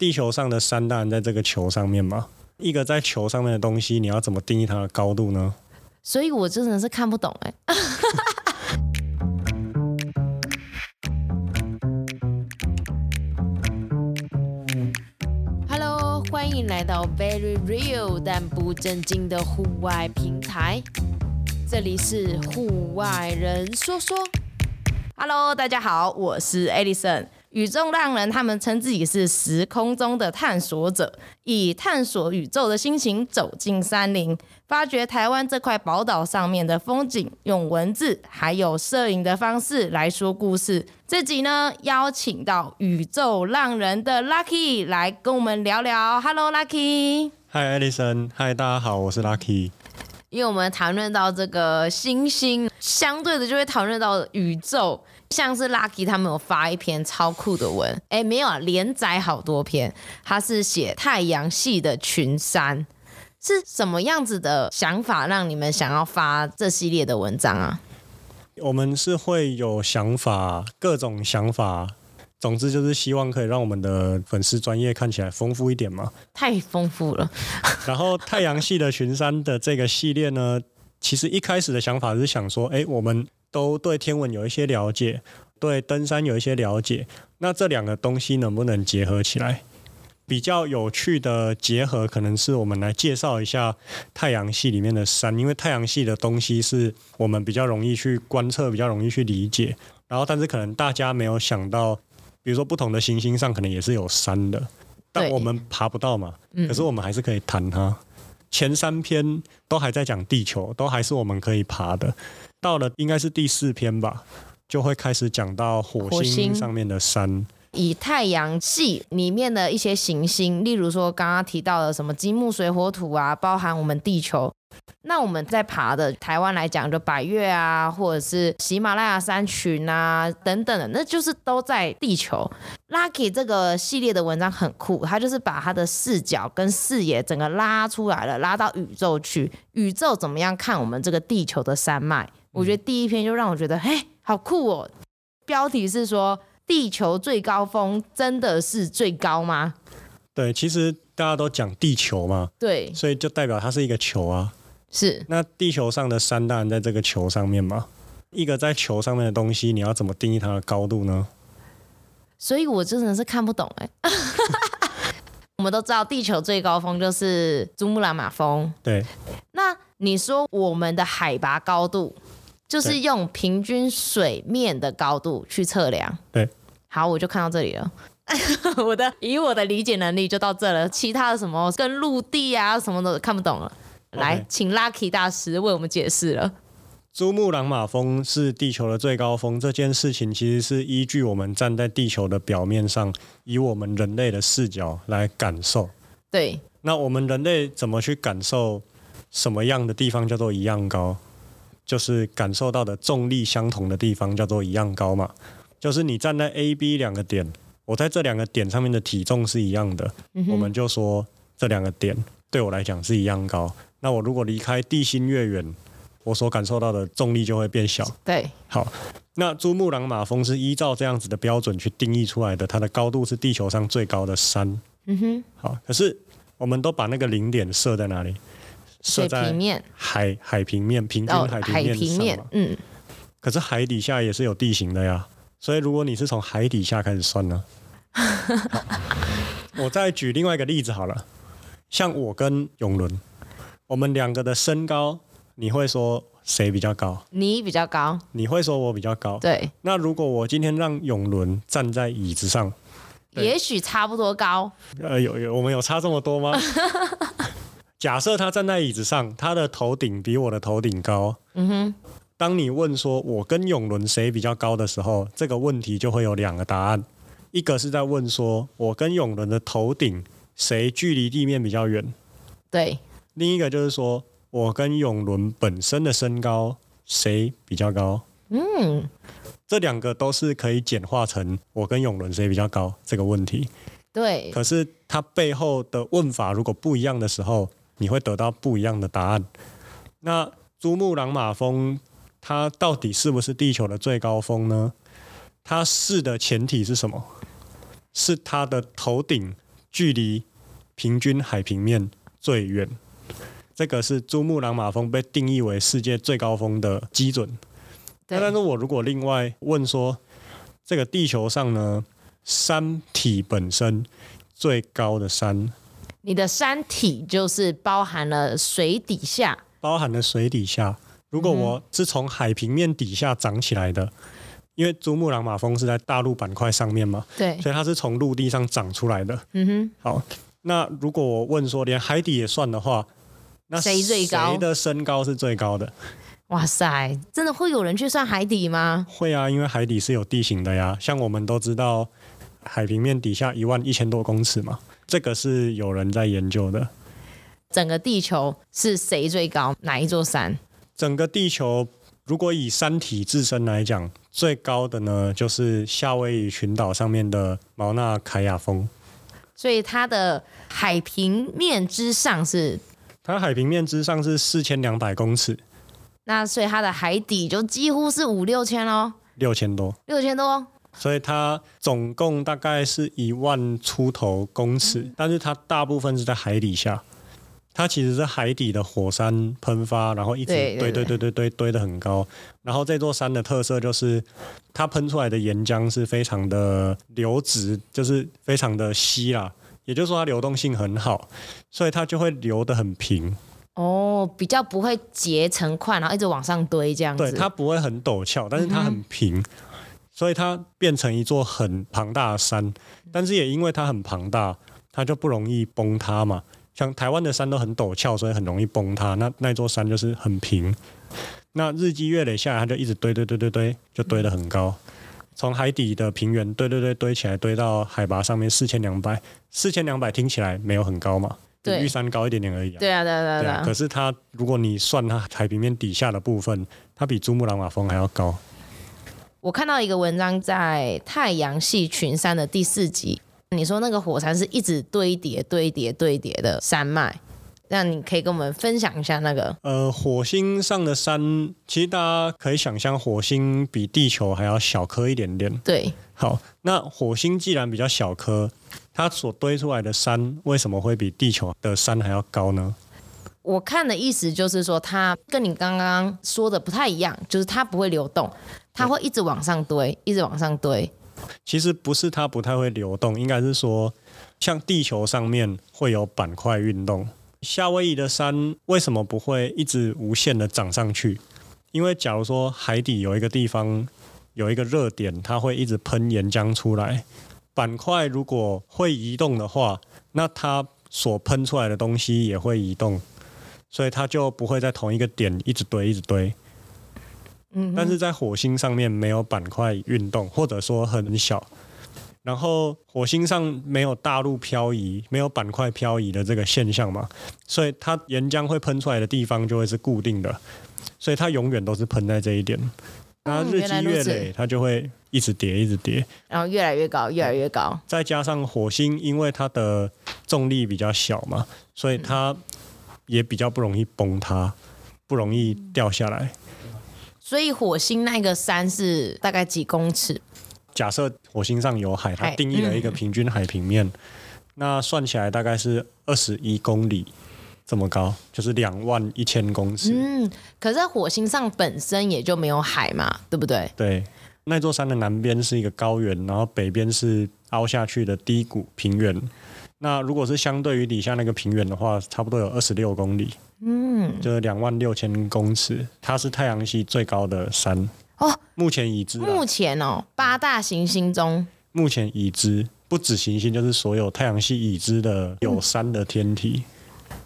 地球上的山当然在这个球上面嘛。一个在球上面的东西，你要怎么定义它的高度呢？所以我真的是看不懂哎。Hello，欢迎来到 Very Real 但不正经的户外平台，这里是户外人说说。Hello，大家好，我是 Alison。宇宙浪人，他们称自己是时空中的探索者，以探索宇宙的心情走进山林，发掘台湾这块宝岛上面的风景，用文字还有摄影的方式来说故事。这集呢，邀请到宇宙浪人的 Lucky 来跟我们聊聊。Hello，Lucky。Hi，Alison。Hi，大家好，我是 Lucky。因为我们谈论到这个星星，相对的就会讨论到宇宙。像是 Lucky 他们有发一篇超酷的文，哎，没有啊，连载好多篇，他是写太阳系的群山，是什么样子的想法让你们想要发这系列的文章啊？我们是会有想法，各种想法，总之就是希望可以让我们的粉丝专业看起来丰富一点嘛。太丰富了。然后太阳系的群山的这个系列呢，其实一开始的想法是想说，哎，我们。都对天文有一些了解，对登山有一些了解，那这两个东西能不能结合起来？比较有趣的结合，可能是我们来介绍一下太阳系里面的山，因为太阳系的东西是我们比较容易去观测、比较容易去理解。然后，但是可能大家没有想到，比如说不同的行星上可能也是有山的，但我们爬不到嘛。可是我们还是可以谈它。前三篇都还在讲地球，都还是我们可以爬的。到了应该是第四篇吧，就会开始讲到火星上面的山。以太阳系里面的一些行星，例如说刚刚提到的什么金木水火土啊，包含我们地球。那我们在爬的台湾来讲，就百越啊，或者是喜马拉雅山群啊等等的，那就是都在地球。Lucky 这个系列的文章很酷，他就是把他的视角跟视野整个拉出来了，拉到宇宙去。宇宙怎么样看我们这个地球的山脉？我觉得第一篇就让我觉得，嘿，好酷哦！标题是说，地球最高峰真的是最高吗？对，其实大家都讲地球嘛，对，所以就代表它是一个球啊。是。那地球上的山当然在这个球上面嘛。一个在球上面的东西，你要怎么定义它的高度呢？所以我真的是看不懂哎。我们都知道，地球最高峰就是珠穆朗玛峰。对。那你说我们的海拔高度？就是用平均水面的高度去测量。对，好，我就看到这里了。我的以我的理解能力就到这了，其他的什么跟陆地啊什么的看不懂了。来，请 Lucky 大师为我们解释了。珠穆朗玛峰是地球的最高峰，这件事情其实是依据我们站在地球的表面上，以我们人类的视角来感受。对，那我们人类怎么去感受什么样的地方叫做一样高？就是感受到的重力相同的地方叫做一样高嘛，就是你站在 A、B 两个点，我在这两个点上面的体重是一样的，嗯、我们就说这两个点对我来讲是一样高。那我如果离开地心越远，我所感受到的重力就会变小。对，好，那珠穆朗玛峰是依照这样子的标准去定义出来的，它的高度是地球上最高的山。嗯哼，好，可是我们都把那个零点设在哪里？水平面，海海平面，平均海平面上，哦，海平面，嗯，可是海底下也是有地形的呀，所以如果你是从海底下开始算呢，我再举另外一个例子好了，像我跟永伦，我们两个的身高，你会说谁比较高？你比较高，你会说我比较高，对。那如果我今天让永伦站在椅子上，也许差不多高。呃，有有，我们有差这么多吗？假设他站在椅子上，他的头顶比我的头顶高。嗯哼。当你问说我跟永伦谁比较高的时候，这个问题就会有两个答案。一个是在问说我跟永伦的头顶谁距离地面比较远。对。另一个就是说我跟永伦本身的身高谁比较高。嗯。这两个都是可以简化成我跟永伦谁比较高这个问题。对。可是它背后的问法如果不一样的时候，你会得到不一样的答案。那珠穆朗玛峰它到底是不是地球的最高峰呢？它是的前提是什么？是它的头顶距离平均海平面最远。这个是珠穆朗玛峰被定义为世界最高峰的基准。但是，我如果另外问说，这个地球上呢，山体本身最高的山，你的山体就是包含了水底下，包含了水底下。如果我是从海平面底下长起来的，因为珠穆朗玛峰是在大陆板块上面嘛，对，所以它是从陆地上长出来的。嗯哼，好，那如果我问说连海底也算的话。那谁最高？谁的身高是最高的？哇塞，真的会有人去算海底吗？会啊，因为海底是有地形的呀。像我们都知道，海平面底下一万一千多公尺嘛，这个是有人在研究的。整个地球是谁最高？哪一座山？整个地球如果以山体自身来讲，最高的呢，就是夏威夷群岛上面的毛纳凯亚峰。所以它的海平面之上是？它海平面之上是四千两百公尺，那所以它的海底就几乎是五六千喽，六千多，六千多，所以它总共大概是一万出头公尺，嗯、但是它大部分是在海底下，它其实是海底的火山喷发，然后一直堆堆堆堆堆堆堆得很高，然后这座山的特色就是它喷出来的岩浆是非常的流直，就是非常的稀啦。也就是说，它流动性很好，所以它就会流得很平。哦，比较不会结成块，然后一直往上堆这样子。对，它不会很陡峭，但是它很平，嗯、所以它变成一座很庞大的山。但是也因为它很庞大，它就不容易崩塌嘛。像台湾的山都很陡峭，所以很容易崩塌。那那座山就是很平。那日积月累下来，它就一直堆堆堆堆堆，就堆得很高。嗯从海底的平原堆堆堆堆起来，堆到海拔上面四千两百，四千两百听起来没有很高嘛？比玉山高一点点而已啊。对啊，对啊，对啊。对啊，可是它，如果你算它海平面底下的部分，它比珠穆朗玛峰还要高。我看到一个文章在太阳系群山的第四集，你说那个火山是一直堆叠、堆叠、堆叠的山脉。那你可以跟我们分享一下那个？呃，火星上的山，其实大家可以想象，火星比地球还要小颗一点点。对。好，那火星既然比较小颗，它所堆出来的山为什么会比地球的山还要高呢？我看的意思就是说，它跟你刚刚说的不太一样，就是它不会流动，它会一直往上堆，一直往上堆。其实不是它不太会流动，应该是说，像地球上面会有板块运动。夏威夷的山为什么不会一直无限的涨上去？因为假如说海底有一个地方有一个热点，它会一直喷岩浆出来。板块如果会移动的话，那它所喷出来的东西也会移动，所以它就不会在同一个点一直堆一直堆。嗯，但是在火星上面没有板块运动，或者说很小。然后火星上没有大陆漂移，没有板块漂移的这个现象嘛，所以它岩浆会喷出来的地方就会是固定的，所以它永远都是喷在这一点。那日积月累，它就会一直叠，一直叠，然后越来越高，越来越高。再加上火星，因为它的重力比较小嘛，所以它也比较不容易崩塌，不容易掉下来。所以火星那个山是大概几公尺？假设火星上有海，它定义了一个平均海平面，嗯、那算起来大概是二十一公里这么高，就是两万一千公尺。嗯，可是在火星上本身也就没有海嘛，对不对？对，那座山的南边是一个高原，然后北边是凹下去的低谷平原。那如果是相对于底下那个平原的话，差不多有二十六公里，嗯，就是两万六千公尺。它是太阳系最高的山。哦，目前已知。目前哦，八大行星中，目前已知不止行星，就是所有太阳系已知的有山的天体。嗯，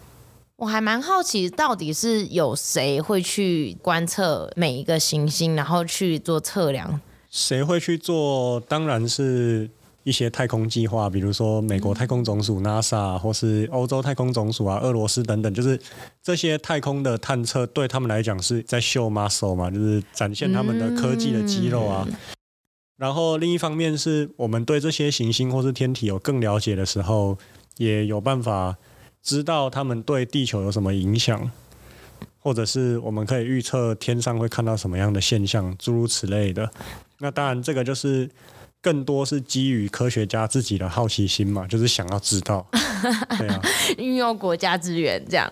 我还蛮好奇，到底是有谁会去观测每一个行星，然后去做测量？谁会去做？当然是。一些太空计划，比如说美国太空总署 NASA，或是欧洲太空总署啊、俄罗斯等等，就是这些太空的探测，对他们来讲是在秀 muscle 嘛，就是展现他们的科技的肌肉啊。嗯、然后另一方面是我们对这些行星或是天体有更了解的时候，也有办法知道他们对地球有什么影响，或者是我们可以预测天上会看到什么样的现象，诸如此类的。那当然，这个就是。更多是基于科学家自己的好奇心嘛，就是想要知道，对啊，运用国家资源这样，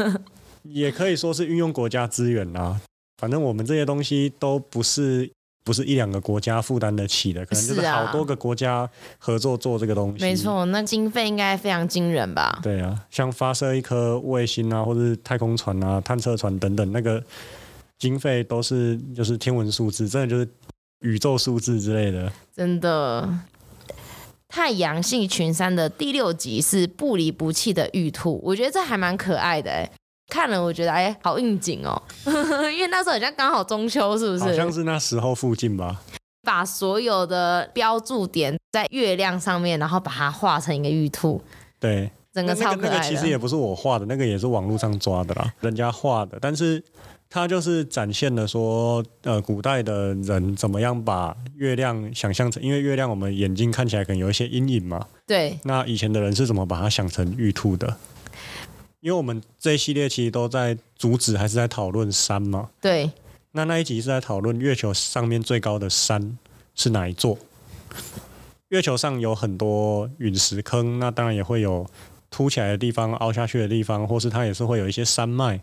也可以说是运用国家资源啦。反正我们这些东西都不是不是一两个国家负担得起的，可能就是好多个国家合作做这个东西。没错，那经费应该非常惊人吧？对啊，像发射一颗卫星啊，或者太空船啊、探测船等等，那个经费都是就是天文数字，真的就是。宇宙数字之类的，真的。太阳系群山的第六集是不离不弃的玉兔，我觉得这还蛮可爱的哎，看了我觉得哎，好应景哦，因为那时候好像刚好中秋，是不是？好像是那时候附近吧。把所有的标注点在月亮上面，然后把它画成一个玉兔，对，整个超可爱的。那个其实也不是我画的，那个也是网络上抓的啦，人家画的，但是。它就是展现了说，呃，古代的人怎么样把月亮想象成，因为月亮我们眼睛看起来可能有一些阴影嘛。对。那以前的人是怎么把它想成玉兔的？因为我们这一系列其实都在主旨还是在讨论山嘛。对。那那一集是在讨论月球上面最高的山是哪一座？月球上有很多陨石坑，那当然也会有凸起来的地方、凹下去的地方，或是它也是会有一些山脉。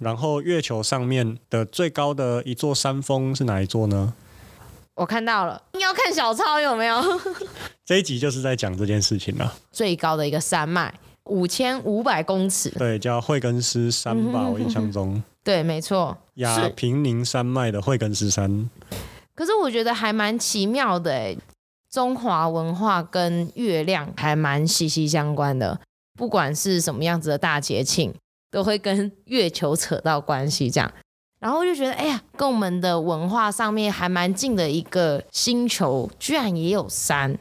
然后月球上面的最高的一座山峰是哪一座呢？我看到了，你要看小抄有没有？这一集就是在讲这件事情了。最高的一个山脉，五千五百公尺。对，叫惠根斯山吧，我印象中。对，没错。亚平宁山脉的惠根斯山。可是我觉得还蛮奇妙的诶，中华文化跟月亮还蛮息息相关的，不管是什么样子的大节庆。都会跟月球扯到关系，这样，然后就觉得，哎呀，跟我们的文化上面还蛮近的一个星球，居然也有山，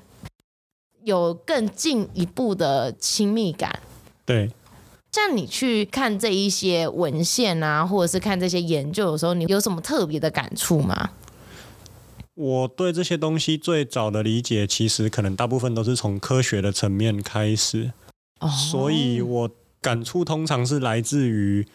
有更进一步的亲密感。对，像你去看这一些文献啊，或者是看这些研究的时候，你有什么特别的感触吗？我对这些东西最早的理解，其实可能大部分都是从科学的层面开始，哦，所以我。感触通常是来自于，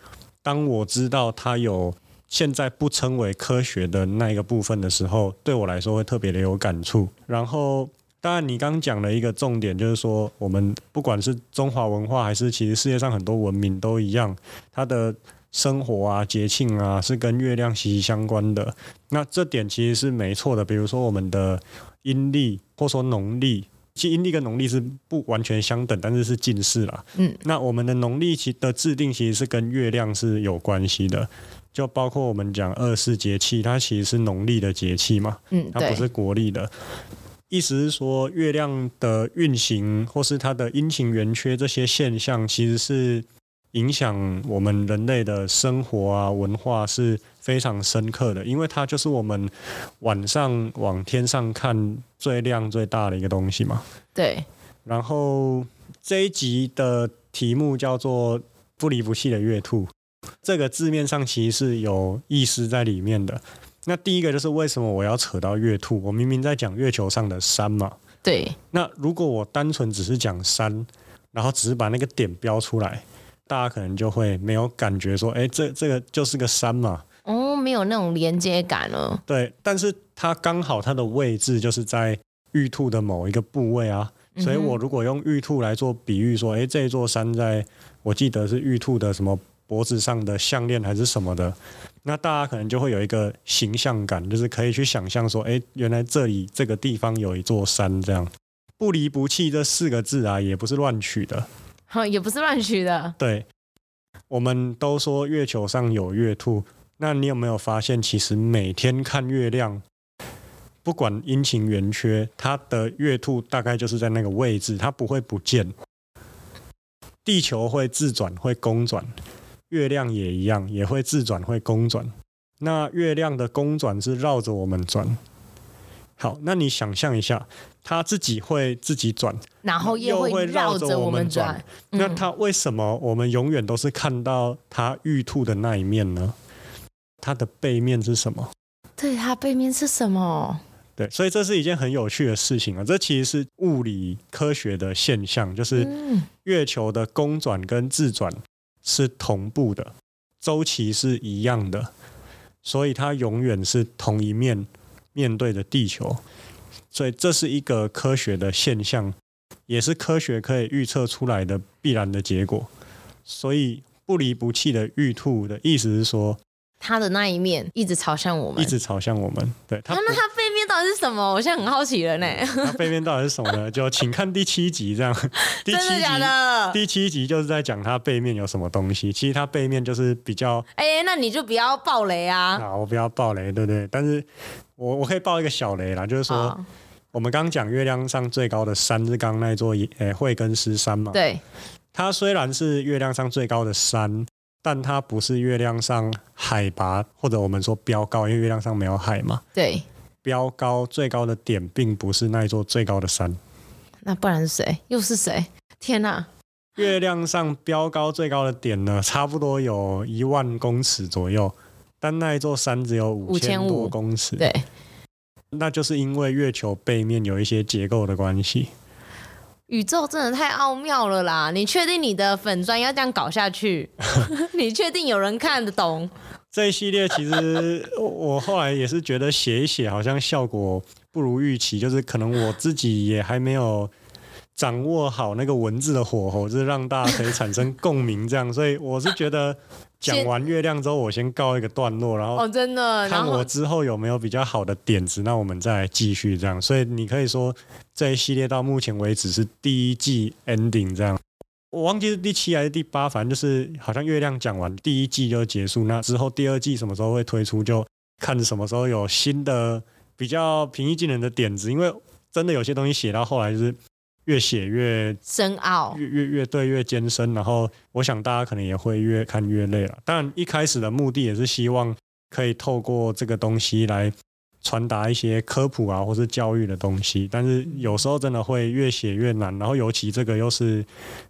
当我知道它有现在不称为科学的那一个部分的时候，对我来说会特别的有感触。然后，当然你刚讲了一个重点，就是说我们不管是中华文化，还是其实世界上很多文明都一样，它的生活啊、节庆啊是跟月亮息息相关的。那这点其实是没错的。比如说我们的阴历，或说农历。其实阴历跟农历是不完全相等，但是是近似啦。嗯，那我们的农历其的制定其实是跟月亮是有关系的，就包括我们讲二十四节气，它其实是农历的节气嘛。嗯，它不是国历的。意思是说，月亮的运行或是它的阴晴圆缺这些现象，其实是影响我们人类的生活啊、文化是非常深刻的，因为它就是我们晚上往天上看最亮最大的一个东西嘛。对。然后这一集的题目叫做“不离不弃的月兔”，这个字面上其实是有意思在里面的。那第一个就是为什么我要扯到月兔？我明明在讲月球上的山嘛。对。那如果我单纯只是讲山，然后只是把那个点标出来，大家可能就会没有感觉说，哎，这这个就是个山嘛。哦，没有那种连接感了。对，但是它刚好它的位置就是在玉兔的某一个部位啊，所以我如果用玉兔来做比喻，说，哎，这一座山在我记得是玉兔的什么脖子上的项链还是什么的，那大家可能就会有一个形象感，就是可以去想象说，哎，原来这里这个地方有一座山这样。不离不弃这四个字啊，也不是乱取的，也不是乱取的。对，我们都说月球上有月兔。那你有没有发现，其实每天看月亮，不管阴晴圆缺，它的月兔大概就是在那个位置，它不会不见。地球会自转，会公转，月亮也一样，也会自转，会公转。那月亮的公转是绕着我们转。好，那你想象一下，它自己会自己转，然后又会绕着我们转。那它为什么我们永远都是看到它玉兔的那一面呢？它的背面是什么？对，它背面是什么？对，所以这是一件很有趣的事情啊！这其实是物理科学的现象，就是月球的公转跟自转是同步的，周期是一样的，所以它永远是同一面面对着地球。所以这是一个科学的现象，也是科学可以预测出来的必然的结果。所以不离不弃的玉兔的意思是说，它的那一面一直朝向我们，一直朝向我们。对，他那他背面到底是什么？我现在很好奇了呢。他背面到底是什么呢？就请看第七集这样。第七集真的假的？第七集就是在讲他背面有什么东西。其实他背面就是比较……哎、欸，那你就不要爆雷啊！啊，我不要爆雷，对不对？但是我我可以爆一个小雷啦，就是说。哦我们刚讲月亮上最高的山是刚刚那座诶惠根斯山嘛？对，它虽然是月亮上最高的山，但它不是月亮上海拔或者我们说标高，因为月亮上没有海嘛。对，标高最高的点并不是那一座最高的山，那不然是谁？又是谁？天哪！月亮上标高最高的点呢，差不多有一万公尺左右，但那一座山只有五千多公尺。对。那就是因为月球背面有一些结构的关系。宇宙真的太奥妙了啦！你确定你的粉砖要这样搞下去？你确定有人看得懂？这一系列其实我后来也是觉得写一写好像效果不如预期，就是可能我自己也还没有掌握好那个文字的火候，就是让大家可以产生共鸣这样，所以我是觉得。讲完月亮之后，我先告一个段落，然后哦，真的，看我之后有没有比较好的点子，那我们再来继续这样。所以你可以说这一系列到目前为止是第一季 ending 这样。我忘记是第七还是第八，反正就是好像月亮讲完第一季就结束，那之后第二季什么时候会推出，就看什么时候有新的比较平易近人的点子，因为真的有些东西写到后来就是。越写越深奥，越越越对越艰深，然后我想大家可能也会越看越累了。当然一开始的目的也是希望可以透过这个东西来传达一些科普啊，或是教育的东西。但是有时候真的会越写越难，然后尤其这个又是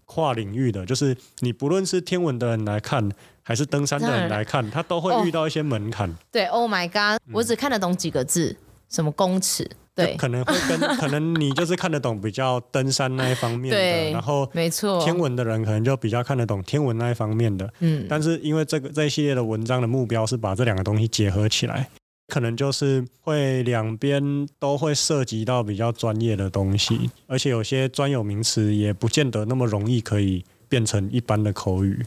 跨领域的，就是你不论是天文的人来看，还是登山的人来看，他都会遇到一些门槛。对，Oh my God，我只看得懂几个字，什么公尺。对，可能会跟 可能你就是看得懂比较登山那一方面的，对然后没错，天文的人可能就比较看得懂天文那一方面的，嗯，但是因为这个这一系列的文章的目标是把这两个东西结合起来，可能就是会两边都会涉及到比较专业的东西，而且有些专有名词也不见得那么容易可以变成一般的口语，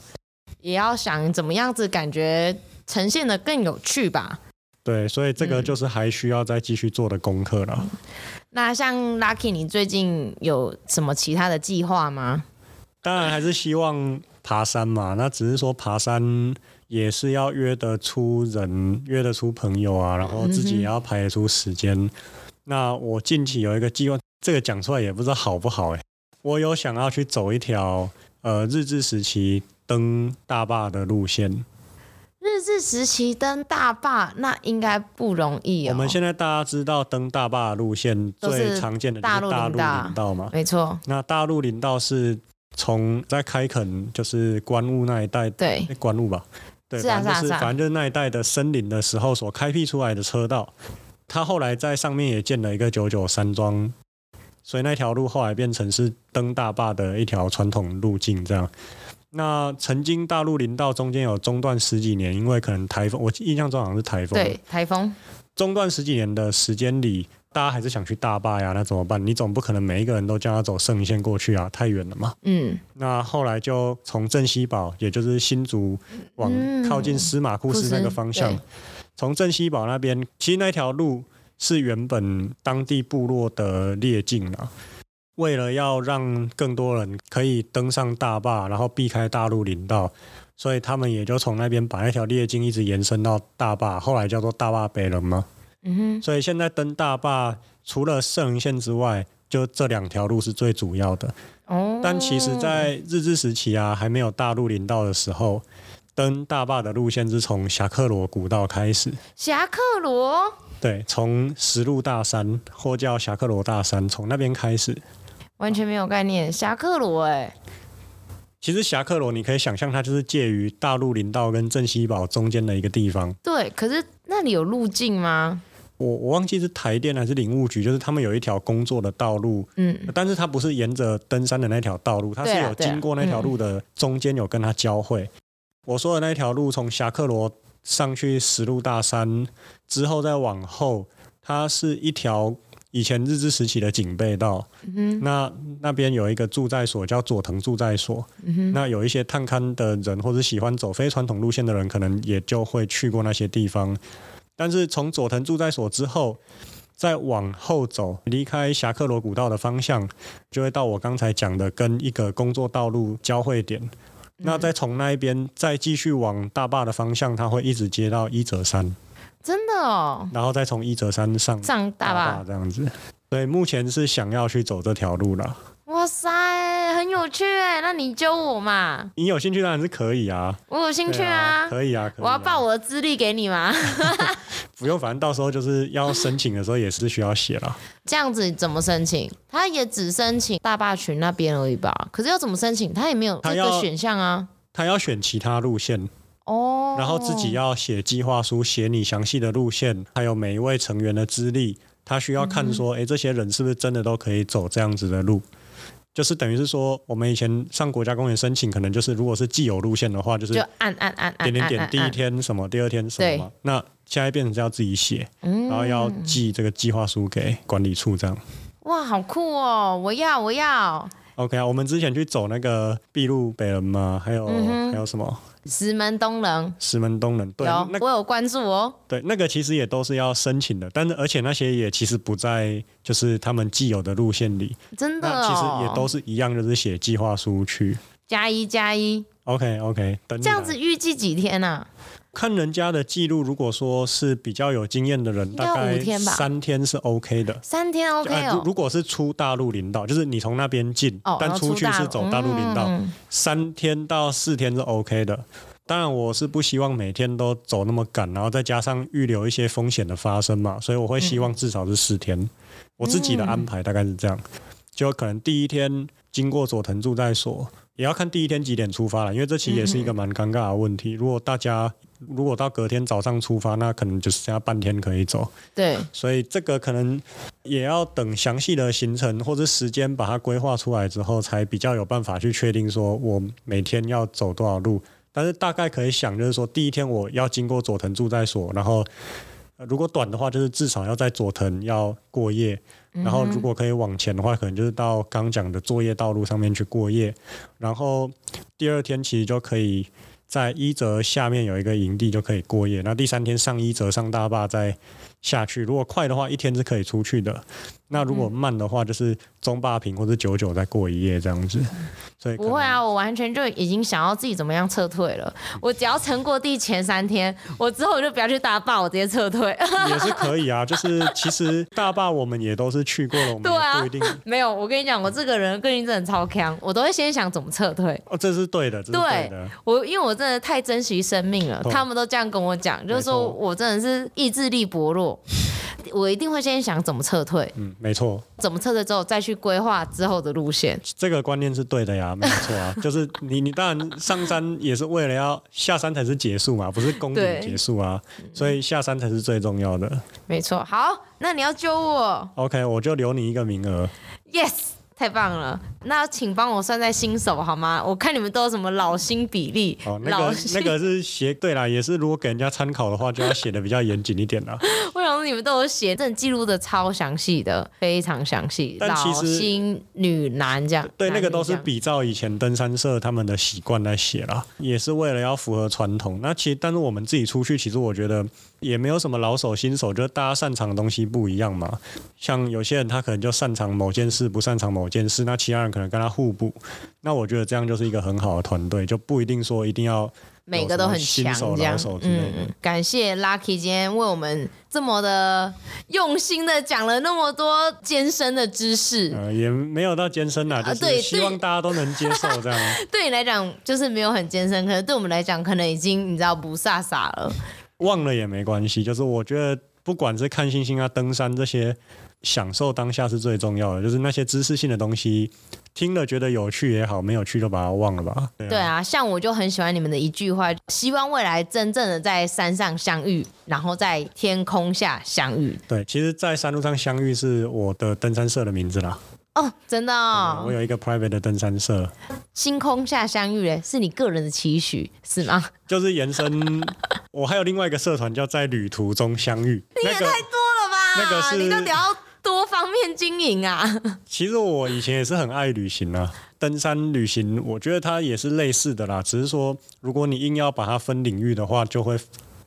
也要想怎么样子感觉呈现的更有趣吧。对，所以这个就是还需要再继续做的功课了。嗯。那像 Lucky，你最近有什么其他的计划吗？当然还是希望爬山嘛。那只是说爬山也是要约得出人，约得出朋友啊，然后自己也要排得出时间。嗯、那我近期有一个计划，这个讲出来也不知道好不好哎。我有想要去走一条呃日治时期登大坝的路线。日治时期登大坝，那应该不容易哦。我们现在大家知道登大坝的路线最常见的就是大陆林道嘛，没错。那大陆林道是从在开垦，就是关雾那一带，对，关雾吧，对，反正就是反正就是那一带的森林的时候所开辟出来的车道。它后来在上面也建了一个九九山庄，所以那条路后来变成是登大坝的一条传统路径，这样。那曾经大陆林道中间有中断十几年，因为可能台风，我印象中好像是台风。对，台风中断十几年的时间里，大家还是想去大坝呀，那怎么办？你总不可能每一个人都叫他走圣线过去啊，太远了嘛。嗯。那后来就从镇西堡，也就是新竹往靠近司马库斯那个方向，从镇西堡那边，其实那条路是原本当地部落的列径啊。为了要让更多人可以登上大坝，然后避开大陆林道，所以他们也就从那边把那条列径一直延伸到大坝，后来叫做大坝北人嘛。嗯哼。所以现在登大坝除了圣人线之外，就这两条路是最主要的。哦。但其实，在日治时期啊，还没有大陆林道的时候，登大坝的路线是从侠客罗古道开始。侠客罗。对，从石路大山或叫侠客罗大山，从那边开始。完全没有概念，侠客罗哎，其实侠客罗你可以想象，它就是介于大陆林道跟镇西堡中间的一个地方。对，可是那里有路径吗？我我忘记是台电还是林务局，就是他们有一条工作的道路，嗯，但是它不是沿着登山的那条道路，它是有经过那条路的中间有跟它交汇。嗯、我说的那条路从侠客罗上去石路大山之后再往后，它是一条。以前日治时期的警备道，嗯、那那边有一个驻在所叫佐藤住在所，嗯、那有一些探勘的人或者喜欢走非传统路线的人，可能也就会去过那些地方。但是从佐藤住在所之后，再往后走，离开侠客罗古道的方向，就会到我刚才讲的跟一个工作道路交汇点。嗯、那再从那一边再继续往大坝的方向，它会一直接到一泽山。真的哦，然后再从一折山上上大坝这样子，所以目前是想要去走这条路了。哇塞，很有趣哎！那你教我嘛？你有兴趣当然是可以啊。我有兴趣啊，啊可以啊。可以啊，我要报我的资历给你吗？不用，反正到时候就是要申请的时候也是需要写了。这样子怎么申请？他也只申请大坝群那边而已吧？可是要怎么申请？他也没有这个选项啊。他要选其他路线。哦，然后自己要写计划书，写你详细的路线，还有每一位成员的资历，他需要看说，哎、嗯，这些人是不是真的都可以走这样子的路？就是等于是说，我们以前上国家公园申请，可能就是如果是既有路线的话，就是就按按按按点点点，第一天什么，第二天什么嘛。那现在变成是要自己写，然后要寄这个计划书给管理处这样。哇，好酷哦！我要，我要。OK 啊，我们之前去走那个筚路北人嘛，还有、嗯、还有什么？石门东人，石门东人，对，有那我有关注哦。对，那个其实也都是要申请的，但是而且那些也其实不在就是他们既有的路线里，真的、哦，其实也都是一样，就是写计划书去。加一加一，OK OK，等这样子预计几天呢、啊？看人家的记录，如果说是比较有经验的人，大概三天是 OK 的。三天 OK 哦。如果是出大陆领道，就是你从那边进，哦、但出去是走大陆领道，嗯、三天到四天是 OK 的。当然，我是不希望每天都走那么赶，然后再加上预留一些风险的发生嘛，所以我会希望至少是四天。嗯、我自己的安排大概是这样，就可能第一天经过佐藤住在所，也要看第一天几点出发了，因为这其实也是一个蛮尴尬的问题。如果大家如果到隔天早上出发，那可能就是剩下半天可以走。对，所以这个可能也要等详细的行程或者时间把它规划出来之后，才比较有办法去确定说我每天要走多少路。但是大概可以想，就是说第一天我要经过佐藤住在所，然后如果短的话，就是至少要在佐藤要过夜。然后如果可以往前的话，可能就是到刚讲的作业道路上面去过夜。然后第二天其实就可以。在一泽下面有一个营地就可以过夜，那第三天上一泽上大坝再下去。如果快的话，一天是可以出去的。那如果慢的话，就是中霸屏或者九九再过一夜这样子。所以不会啊，我完全就已经想要自己怎么样撤退了。我只要撑过第前三天，我之后就不要去大坝，我直接撤退。也是可以啊，就是其实大坝我们也都是去过了，我们 不一定。没有，我跟你讲，我这个人个性真的超强，我都会先想怎么撤退。哦，这是对的，这是对的。对，我因为我真的太珍惜生命了，他们都这样跟我讲，就是说我真的是意志力薄弱。我一定会先想怎么撤退，嗯，没错，怎么撤退之后再去规划之后的路线，这个观念是对的呀，没错啊，就是你你当然上山也是为了要下山才是结束嘛，不是攻顶结束啊，所以下山才是最重要的，没错。好，那你要救我，OK，我就留你一个名额，Yes。太棒了，那请帮我算在新手好吗？我看你们都有什么老新比例，哦，那个那个是写对啦，也是如果给人家参考的话，就要写的比较严谨一点啦。为什么你们都有写，这记录的超详细的，非常详细。但其实老新女男这样，对，那个都是比照以前登山社他们的习惯来写啦，也是为了要符合传统。那其实，但是我们自己出去，其实我觉得。也没有什么老手新手，就是大家擅长的东西不一样嘛。像有些人他可能就擅长某件事，不擅长某件事，那其他人可能跟他互补。那我觉得这样就是一个很好的团队，就不一定说一定要每个都很强这样。嗯，感谢 Lucky 今天为我们这么的用心的讲了那么多艰深的知识。呃，也没有到艰深啦，就是希望大家都能接受这样。对，对你来讲就是没有很艰深，可能对我们来讲可能已经你知道不飒飒了。忘了也没关系，就是我觉得不管是看星星啊、登山这些，享受当下是最重要的。就是那些知识性的东西，听了觉得有趣也好，没有趣就把它忘了吧。对啊，像我就很喜欢你们的一句话，希望未来真正的在山上相遇，然后在天空下相遇。对，其实，在山路上相遇是我的登山社的名字啦。哦，真的哦，我有一个 private 的登山社。星空下相遇，哎，是你个人的期许是吗？就是延伸，我还有另外一个社团叫在旅途中相遇。你也太多了吧？那个是，你到底要多方面经营啊？其实我以前也是很爱旅行啊，登山旅行，我觉得它也是类似的啦。只是说，如果你硬要把它分领域的话，就会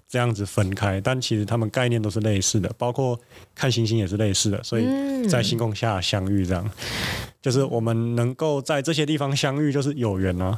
这样子分开。但其实他们概念都是类似的，包括看星星也是类似的。所以在星空下相遇，这样、嗯、就是我们能够在这些地方相遇，就是有缘啊。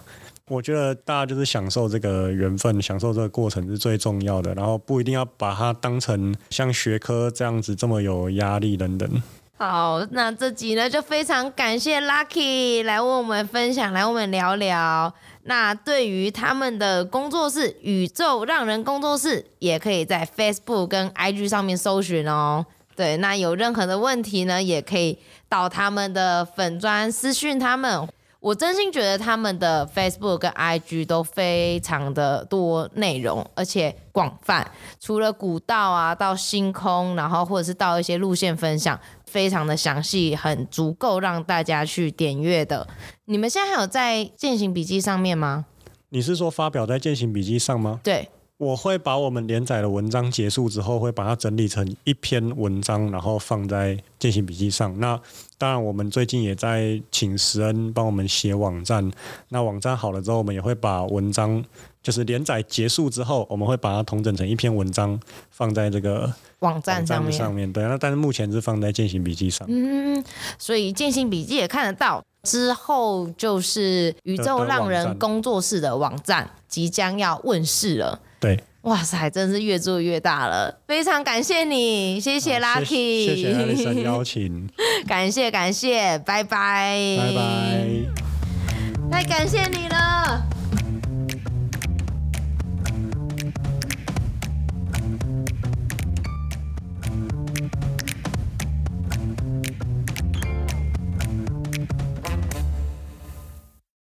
我觉得大家就是享受这个缘分，享受这个过程是最重要的，然后不一定要把它当成像学科这样子这么有压力等等。好，那这集呢就非常感谢 Lucky 来为我们分享，来我们聊聊。那对于他们的工作室宇宙让人工作室，也可以在 Facebook 跟 IG 上面搜寻哦。对，那有任何的问题呢，也可以到他们的粉专私讯他们。我真心觉得他们的 Facebook 跟 IG 都非常的多内容，而且广泛。除了古道啊，到星空，然后或者是到一些路线分享，非常的详细，很足够让大家去点阅的。你们现在还有在践行笔记上面吗？你是说发表在践行笔记上吗？对。我会把我们连载的文章结束之后，会把它整理成一篇文章，然后放在践行笔记上。那当然，我们最近也在请石恩帮我们写网站。那网站好了之后，我们也会把文章，就是连载结束之后，我们会把它统整成一篇文章，放在这个网站上面。上面对，那但是目前是放在践行笔记上。嗯，所以践行笔记也看得到。之后就是宇宙浪人工作室的网站即将要问世了。对，哇塞，真是越做越大了，非常感谢你，谢谢 Lucky，谢谢艾莉森邀请，感谢感谢，拜拜，拜拜，太感谢你了。